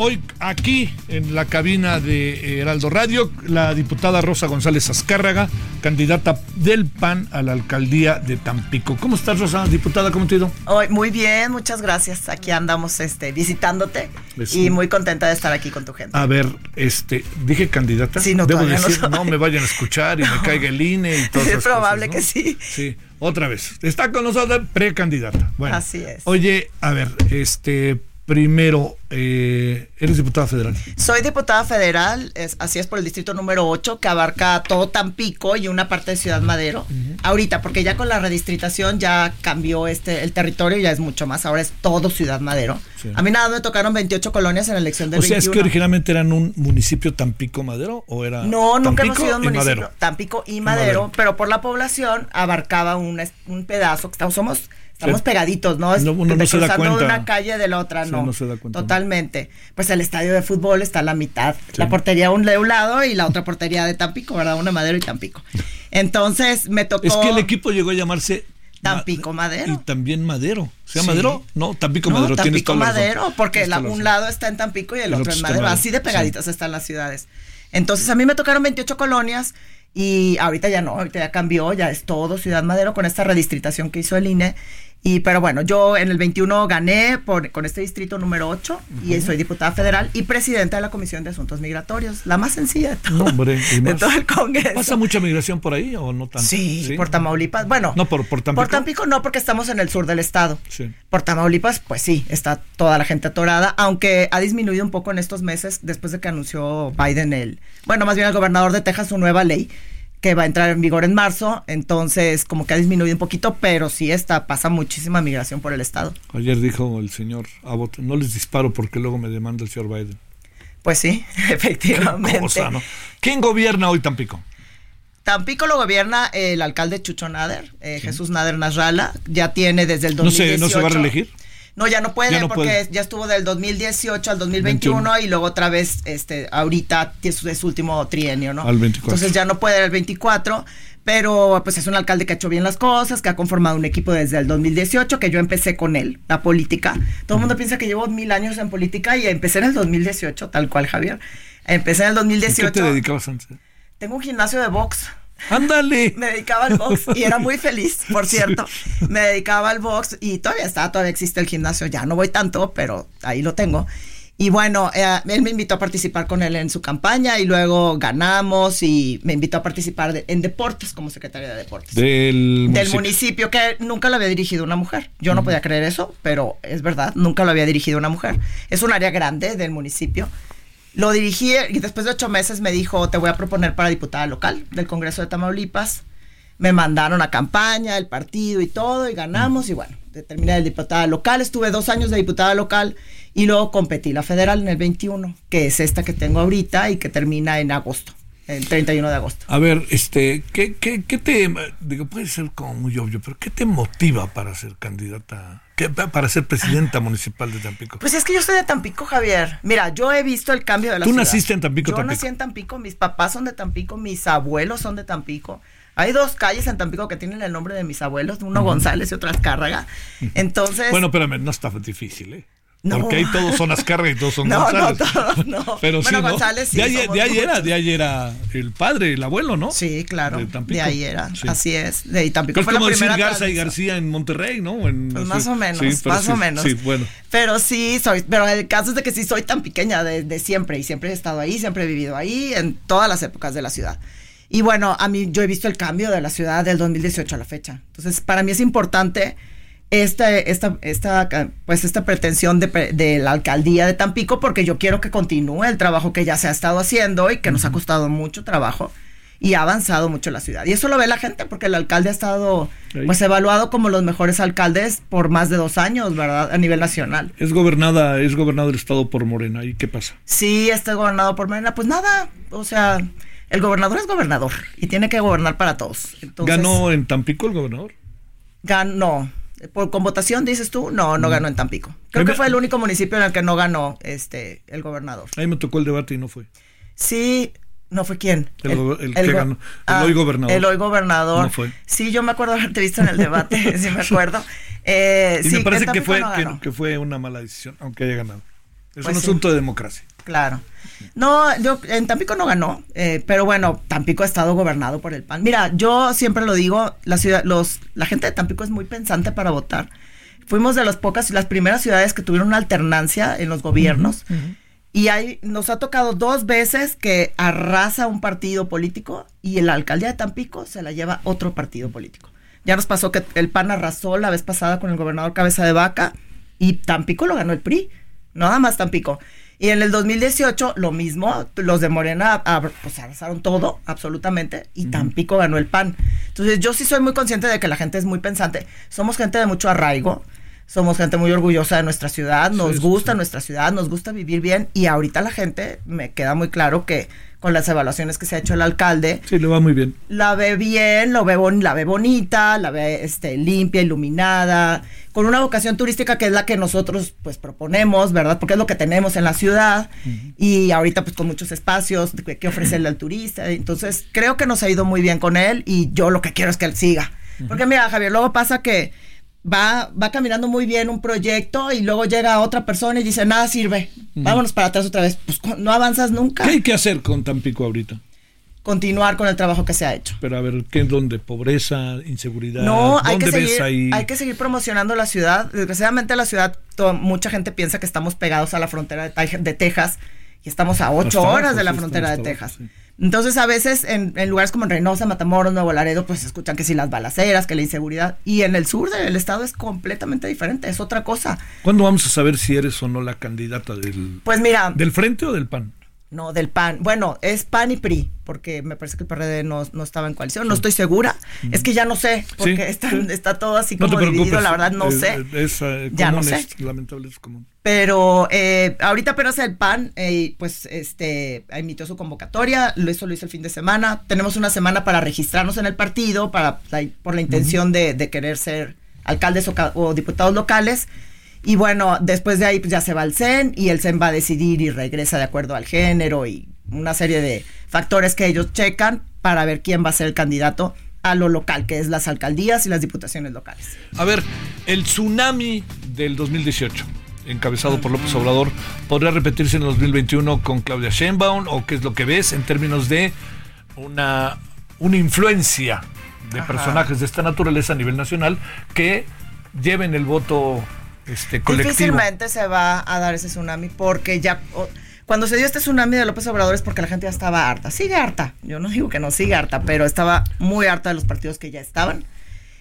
Hoy aquí en la cabina de Heraldo Radio, la diputada Rosa González Azcárraga, candidata del PAN a la alcaldía de Tampico. ¿Cómo estás, Rosa, diputada? ¿Cómo te ha ido? Hoy, muy bien, muchas gracias. Aquí andamos este, visitándote Eso. y muy contenta de estar aquí con tu gente. A ver, este, dije candidata. Sí, no, Debo no decir, no, me vayan a escuchar y me caiga el INE y todo Es probable que sí. Sí, otra vez. Está con nosotros precandidata. Bueno, Así es. Oye, a ver, este, primero, eh, eres diputada federal. Soy diputada federal, es, así es por el distrito número 8, que abarca todo Tampico y una parte de Ciudad Madero. Ahorita, porque ya con la redistritación ya cambió este el territorio, ya es mucho más, ahora es todo Ciudad Madero. Sí. A mí nada, me tocaron 28 colonias en la elección del O sea, es 21. que originalmente eran un municipio Tampico Madero o era No, nunca hemos sido un y municipio. Madero? Tampico y Madero, Madero. pero por la población abarcaba un, un pedazo que estamos, somos, estamos pegaditos, ¿no? Es No, uno no se da cuenta. una calle de la otra, Sí, no. no se da cuenta. Totalmente. Pues el estadio de fútbol está a la mitad. La portería un de un lado y la otra portería de Tampico, ¿verdad? Una Madero y Tampico. Entonces me tocó Es que el equipo llegó a llamarse Tampico Ma- Madero. Y también Madero. ¿Se llama Sí. Madero? No, Tampico No, Madero. Tampico razón. Madero, porque la- un lado está en Tampico y el, otro en está Madero. Madero. Así de pegaditas están las ciudades. Entonces a mí me tocaron 28 colonias y ahorita ya no, ahorita ya cambió, ya es todo Ciudad Madero con esta redistritación que hizo el INE. Y pero bueno, yo en el 21 gané por, con este distrito número 8 y soy diputada federal y presidenta de la Comisión de Asuntos Migratorios, la más sencilla de todo, No, hombre, y de más. todo el Congreso. ¿Pasa mucha migración por ahí o no tanto? Sí, por Tamaulipas. Bueno, No, por- por Tampico. Por Tampico no, porque estamos en el sur del estado. Sí. Por Tamaulipas, pues sí, está toda la gente atorada, aunque ha disminuido un poco en estos meses después de que anunció Biden el, bueno, más bien el gobernador de Texas su nueva ley que va a entrar en vigor en marzo, entonces como que ha disminuido un poquito, pero sí está, pasa muchísima migración por el estado. Ayer dijo el señor Abbott, no les disparo porque luego me demanda el señor Biden. Pues sí, Qué efectivamente. cosa, ¿no? ¿Quién gobierna hoy Tampico? Tampico lo gobierna el alcalde Chucho Nader, eh, Jesús Nader Nasralla, ya tiene desde el ¿No se, 2018. ¿No se va a reelegir? No, ya no puede Ya no porque puede. ya estuvo del 2018 al 2021 21. y luego otra vez, este, ahorita es su, último trienio, ¿no? Al 24. Entonces ya no puede el 24, pero pues es un alcalde que ha hecho bien las cosas, que ha conformado un equipo desde el 2018, que yo empecé con él, la política. Todo el mundo piensa que llevo mil años en política y empecé en el 2018, tal cual, Javier. Empecé en el ¿A 2018. qué te dedicabas antes? Tengo un gimnasio de box. ¡Ándale! Me dedicaba al box y era muy feliz, por cierto. Me dedicaba al box y todavía está, todavía existe el gimnasio. Ya no voy tanto, pero ahí lo tengo. Y bueno, eh, él me invitó a participar con él en su campaña y luego ganamos y me invitó a participar de- en deportes como secretaria de deportes. Del, del municipio que nunca lo había dirigido una mujer. Yo no podía creer eso, pero es verdad, nunca lo había dirigido una mujer. Es un área grande del municipio. Lo dirigí y después de ocho meses me dijo, te voy a proponer para diputada local del Congreso de Tamaulipas. Me mandaron a campaña, el partido y todo, y ganamos, y bueno, terminé de diputada local, estuve dos años de diputada local y luego competí la federal en el 21, que es esta que tengo ahorita y que termina en agosto, el 31 de agosto. A ver, este, ¿qué, qué, qué te, digo, puede ser como muy obvio, pero ¿qué te motiva para ser candidata, qué- para ser presidenta municipal de Tampico? Pues es que yo soy de Tampico, Javier. Mira, yo he visto el cambio de la ¿Tú ciudad. naciste en Tampico, Yo Tampico? nací en Tampico, mis papás son de Tampico, mis abuelos son de Tampico. Hay dos calles en Tampico que tienen el nombre de mis abuelos, uno González y otro Azcárraga. Entonces, Bueno, espérame, no está difícil, ¿eh? No. Porque ahí todos son Azcárraga y todos son No, no, González. todos no. Pero Bueno, sí, ¿no? González sí, de de ahí era, de ahí era el padre, el abuelo, ¿no? sí, claro, De de, Tampico. ahí era, Sí. así es. De ahí Tampico Pero es fue la como decir Garza y. García en Monterrey, ¿no? En- Pues más o menos, más o menos. Sí, bueno. Pero sí, soy, pero el caso es de que sí soy tan pequeña de, de siempre y siempre he estado ahí, siempre he vivido ahí en todas las épocas de la ciudad. Y bueno, a mí yo he visto el cambio de la ciudad del 2018 a la fecha. Entonces, para mí es importante esta, esta, esta, pues esta pretensión de, de, la alcaldía de Tampico porque yo quiero que continúe el trabajo que ya se ha estado haciendo y que nos ha costado mucho trabajo y ha avanzado mucho la ciudad. Y eso lo ve la gente porque el alcalde ha estado pues evaluado como los mejores alcaldes por más de dos años, ¿verdad? A nivel nacional. Es gobernada, es gobernado el estado por Morena. ¿Y qué pasa? Sí, está gobernado por Morena. Pues nada, o sea, el gobernador es gobernador y tiene que gobernar para todos. ¿Ganó en Tampico el gobernador? Ganó. Por, ¿Con votación dices tú? No, no ganó en Tampico. Creo que fue el único municipio en el que no ganó este el gobernador. Ahí me tocó el debate y no fue. Sí, ¿no fue quién? El, el, que ganó. El ah, hoy gobernador. El hoy gobernador. No fue. Sí, yo me acuerdo de haberte visto en el debate, sí me acuerdo. Eh, y sí, me parece que fue, no que, que, fue una mala decisión, aunque haya ganado. Es pues un sí. asunto de democracia. Claro. No, yo en Tampico no ganó, eh, pero bueno, Tampico ha estado gobernado por el PAN. Mira, yo siempre lo digo, la ciudad, los, la gente de Tampico es muy pensante para votar. Fuimos de las pocas, las primeras ciudades que tuvieron una alternancia en los gobiernos. Uh -huh, uh -huh. Y hay, nos ha tocado dos veces que arrasa un partido político y la alcaldía de Tampico se la lleva otro partido político. Ya nos pasó que el PAN arrasó la vez pasada con el gobernador Cabeza de Vaca y Tampico lo ganó el PRI, nada más Tampico. Y en el 2018 lo mismo, los de Morena pues arrasaron todo, absolutamente, y Tampico ganó el PAN. Entonces yo sí soy muy consciente de que la gente es muy pensante. Somos gente de mucho arraigo, somos gente muy orgullosa de nuestra ciudad, nos sí, gusta sí. nuestra ciudad, nos gusta vivir bien y ahorita la gente me queda muy claro que con las evaluaciones que se ha hecho el alcalde. Sí, le va muy bien. La ve bien, lo ve bon la ve bonita, la ve este, limpia, iluminada, con una vocación turística que es la que nosotros pues proponemos, ¿verdad? Porque es lo que tenemos en la ciudad uh -huh. y ahorita pues con muchos espacios que, que ofrecerle al turista. Entonces creo que nos ha ido muy bien con él y yo lo que quiero es que él siga. Uh -huh. Porque mira, Javier, luego pasa que va, va caminando muy bien un proyecto y luego llega otra persona y dice, nada sirve, vámonos para atrás otra vez. Pues no avanzas nunca. ¿Qué hay que hacer con Tampico ahorita? Continuar con el trabajo que se ha hecho. Pero a ver, ¿qué es donde? ¿Pobreza, inseguridad? No, hay ¿Dónde que, seguir, ahí? hay que seguir promocionando la ciudad. Desgraciadamente la ciudad, mucha gente piensa que estamos pegados a la frontera de, de Texas y estamos a ocho horas de la frontera de Texas. sí. Entonces, a veces en, en, lugares como Reynosa, Matamoros, Nuevo Laredo, pues escuchan que si las balaceras, que la inseguridad. Y en el sur del estado es completamente diferente, es otra cosa. ¿Cuándo vamos a saber si eres o no la candidata del. Pues mira. ¿Del frente o del PAN? No, del PAN. Bueno, es PAN y PRI, porque me parece que el PRD no, no estaba en coalición. No estoy segura. Mm. Es que ya no sé, porque sí, está, sí. está, todo así como no dividido. La verdad, no es, sé. Es, es, ya no sé. Lamentable, es común. Pero eh, ahorita apenas el PAN, eh, pues, este, emitió su convocatoria. Eso lo hizo el fin de semana. Tenemos una semana para registrarnos en el partido, para por la intención de, de, querer ser alcaldes o, o diputados locales. Y bueno, después de ahí pues ya se va al CEN y el CEN va a decidir y regresa de acuerdo al género y una serie de factores que ellos checan para ver quién va a ser el candidato a lo local, que es las alcaldías y las diputaciones locales. A ver, el tsunami del 2018 encabezado por López Obrador, ¿podría repetirse en el 2021 con Claudia Sheinbaum o qué es lo que ves en términos de una, una influencia de Ajá. personajes de esta naturaleza a nivel nacional que lleven el voto este, colectivo. Difícilmente se va a dar ese tsunami porque ya cuando se dio este tsunami de López Obrador es porque la gente ya estaba harta. Sigue harta. Yo no digo que no siga harta, pero estaba muy harta de los partidos que ya estaban.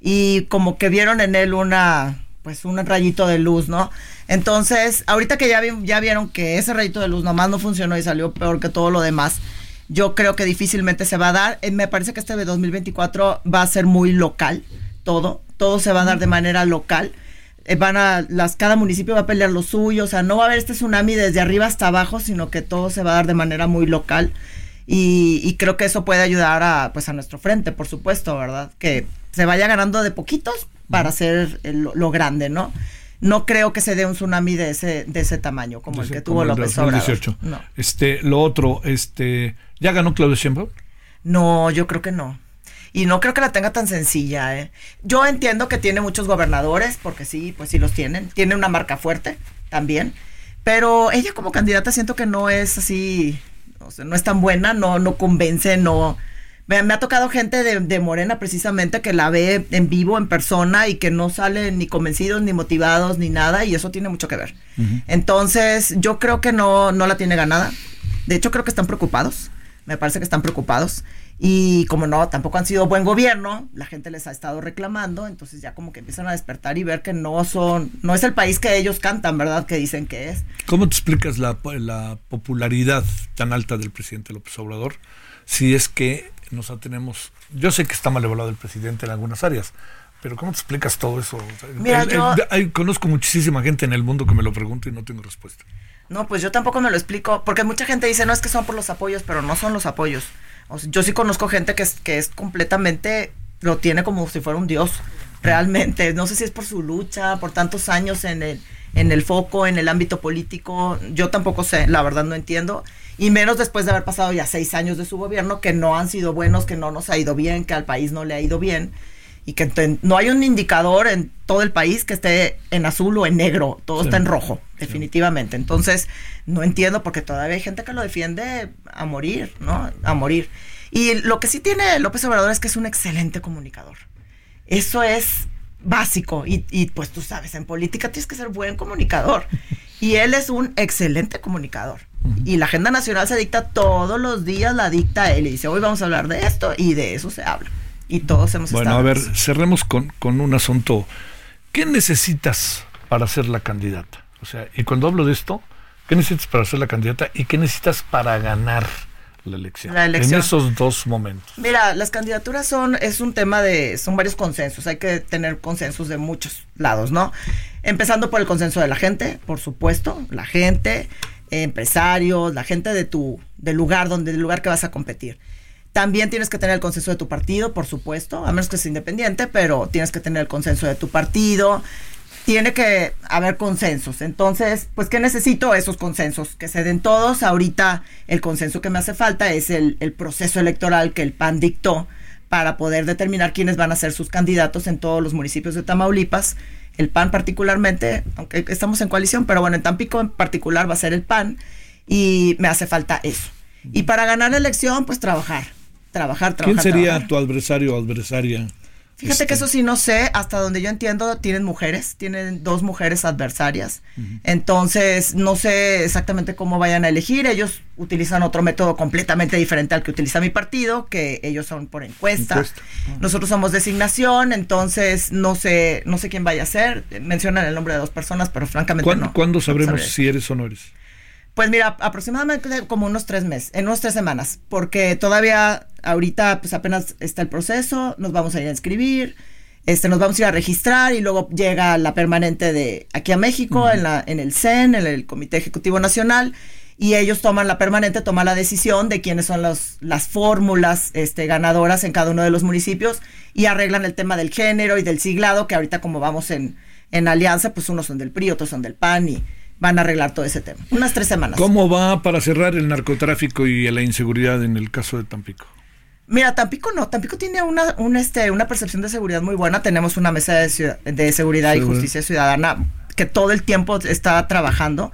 Y como que vieron en él una pues un rayito de luz, ¿no? Entonces, ahorita que ya, vi, ya vieron que ese rayito de luz nomás no funcionó y salió peor que todo lo demás, yo creo que difícilmente se va a dar. Eh, me parece que este de 2024 va a ser muy local, todo, todo se va a dar de manera local van a, las, cada municipio va a pelear lo suyo, o sea, no va a haber este tsunami desde arriba hasta abajo, sino que todo se va a dar de manera muy local. Y, y creo que eso puede ayudar a, pues, a nuestro frente, por supuesto, ¿verdad? Que se vaya ganando de poquitos para hacer el, lo grande, ¿no? No creo que se dé un tsunami de ese, de ese tamaño, como el que tuvo López Obrador. No. Este, lo otro, este, ¿ya ganó Claudio Sheinbaum? No, yo creo que no y no creo que la tenga tan sencilla. ¿eh? Yo entiendo que tiene muchos gobernadores, porque sí, pues sí los tienen. Tiene una marca fuerte también. Pero ella como candidata siento que no es así, o sea, no es tan buena, no, no convence, no... Me, me ha tocado gente de, de, Morena precisamente que la ve en vivo, en persona y que no salen ni convencidos, ni motivados, ni nada, y eso tiene mucho que ver. Uh -huh. Entonces, yo creo que no, no la tiene ganada. De hecho, creo que están preocupados Me parece que están preocupados. Y como no, tampoco han sido buen gobierno, la gente les ha estado reclamando, entonces ya como que empiezan a despertar y ver que no son, no es el país que ellos cantan, ¿verdad? Que dicen que es. ¿Cómo te explicas la, la popularidad tan alta del presidente López Obrador? Si es que nos tenemos, yo sé que está mal evaluado el presidente en algunas áreas, pero ¿cómo te explicas todo eso? Mira, yo... conozco muchísima gente en el mundo que me lo pregunta y no tengo respuesta. No, pues yo tampoco me lo explico, porque mucha gente dice, no es que son por los apoyos, pero no son los apoyos. yo sí conozco gente que es, que es completamente, lo tiene como si fuera un dios, realmente. No sé si es por su lucha, por tantos años en el, en el foco, en el ámbito político. Yo tampoco sé, la verdad no entiendo. Y menos después de haber pasado ya seis años de su gobierno, que no han sido buenos, que no nos ha ido bien, que al país no le ha ido bien y que no hay un indicador en todo el país que esté en azul o en negro, todo está en rojo, definitivamente. Entonces, no entiendo porque todavía hay gente que lo defiende a morir, ¿no? A morir. Y lo que sí tiene López Obrador es que es un excelente comunicador. Eso es básico y, y pues tú sabes, en política tienes que ser buen comunicador. Y él es un excelente comunicador. Y la agenda nacional se dicta todos los días, la dicta él y dice, hoy vamos a hablar de esto y de eso se habla y todos hemos bueno, a ver, cerremos con, con un asunto. ¿Qué necesitas para ser la candidata? O sea, y cuando hablo de esto, ¿qué necesitas para ser la candidata y qué necesitas para ganar la elección? La elección. En esos dos momentos. Mira, las candidaturas son, es un tema de, son varios consensos, hay que tener consensos de muchos lados, ¿no? Empezando por el consenso de la gente, por supuesto, la gente, empresarios, la gente de tu, del lugar donde, del lugar que vas a competir. También tienes que tener el consenso de tu partido, por supuesto, a menos que sea independiente, pero tienes que tener el consenso de tu partido. Tiene que haber consensos. Entonces, pues, ¿qué necesito? Esos consensos, que se den todos. Ahorita el consenso que me hace falta es el, el proceso electoral que el PAN dictó para poder determinar quiénes van a ser sus candidatos en todos los municipios de Tamaulipas. El PAN particularmente, aunque estamos en coalición, pero bueno, en Tampico en particular va a ser el PAN y me hace falta eso. Y para ganar la elección, pues trabajar trabajar, trabajar. ¿Quién sería tu adversario o adversaria? Fíjate que este. eso sí no sé, hasta donde yo entiendo tienen mujeres, tienen dos mujeres adversarias. Entonces, no sé exactamente cómo vayan a elegir. Ellos utilizan otro método completamente diferente al que utiliza mi partido, que ellos son por encuesta. Nosotros somos designación, entonces no sé, no sé quién vaya a ser. Mencionan el nombre de dos personas, pero francamente ¿Cuándo, no. ¿Cuándo sabremos si eres o no eres? Pues mira, aproximadamente como unos tres meses, en unas tres semanas, porque todavía ahorita pues apenas está el proceso, nos vamos a ir a inscribir, este, nos vamos a ir a registrar y luego llega la permanente de aquí a México, en, la, en el CEN, en el Comité Ejecutivo Nacional, y ellos toman la permanente, toman la decisión de quiénes son los, las fórmulas este, ganadoras en cada uno de los municipios y arreglan el tema del género y del siglado, que ahorita como vamos en, en alianza, pues unos son del PRI, otros son del PAN y van a arreglar todo ese tema. Unas tres semanas. ¿Cómo va para cerrar el narcotráfico y la inseguridad en el caso de Tampico? Mira, Tampico no, Tampico tiene una, este, una percepción de seguridad muy buena. Tenemos una mesa de, de seguridad y justicia ciudadana que todo el tiempo está trabajando.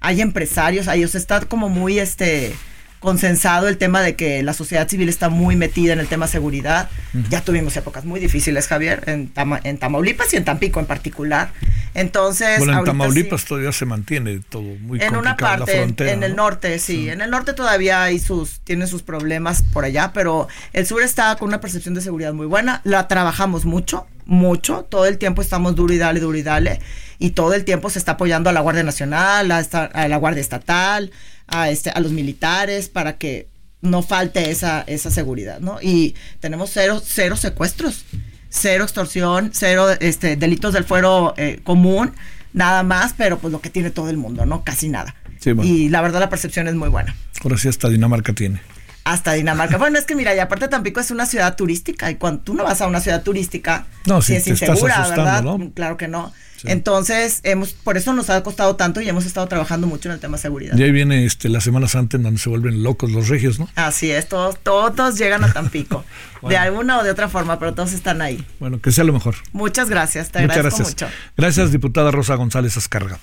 Hay empresarios, ellos está como muy este consensado el tema de que la sociedad civil está muy metida en el tema seguridad. Ya tuvimos épocas muy difíciles, Javier, en, en Tamaulipas y en Tampico en particular. Entonces, bueno, en Tamaulipas todavía se mantiene todo muy en una parte, en, el norte, sí. En el norte todavía hay sus, tiene sus problemas por allá, pero el sur está con una percepción de seguridad muy buena. La trabajamos mucho, mucho. Todo el tiempo estamos duro y dale, duro y dale. Y todo el tiempo se está apoyando a la Guardia Nacional, a, a la Guardia Estatal, a, este, a los militares para que no falte esa, esa seguridad, ¿no? Y tenemos cero, cero secuestros, cero extorsión, cero este, delitos del fuero eh, común, nada más, pero pues lo que tiene todo el mundo, ¿no? Casi nada. Y la verdad la percepción es muy buena. Ahora sí hasta Dinamarca tiene. Hasta Dinamarca. Bueno, es que mira, y aparte Tampico es una ciudad turística y cuando tú no vas a una ciudad turística, no, si es insegura, ¿verdad? Claro que no. Entonces, hemos, por eso nos ha costado tanto y hemos estado trabajando mucho en el tema de seguridad. Y ahí viene este, la Semana Santa en donde se vuelven locos los regios, ¿no? Así es, todos, todos llegan a Tampico, de alguna o de otra forma, pero todos están ahí. Bueno, que sea lo mejor. Muchas gracias, te Muchas agradezco gracias. mucho. Gracias, diputada Rosa González Azcarga.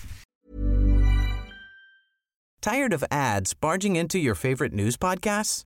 ¿Tired of ads barging into your favorite news podcasts?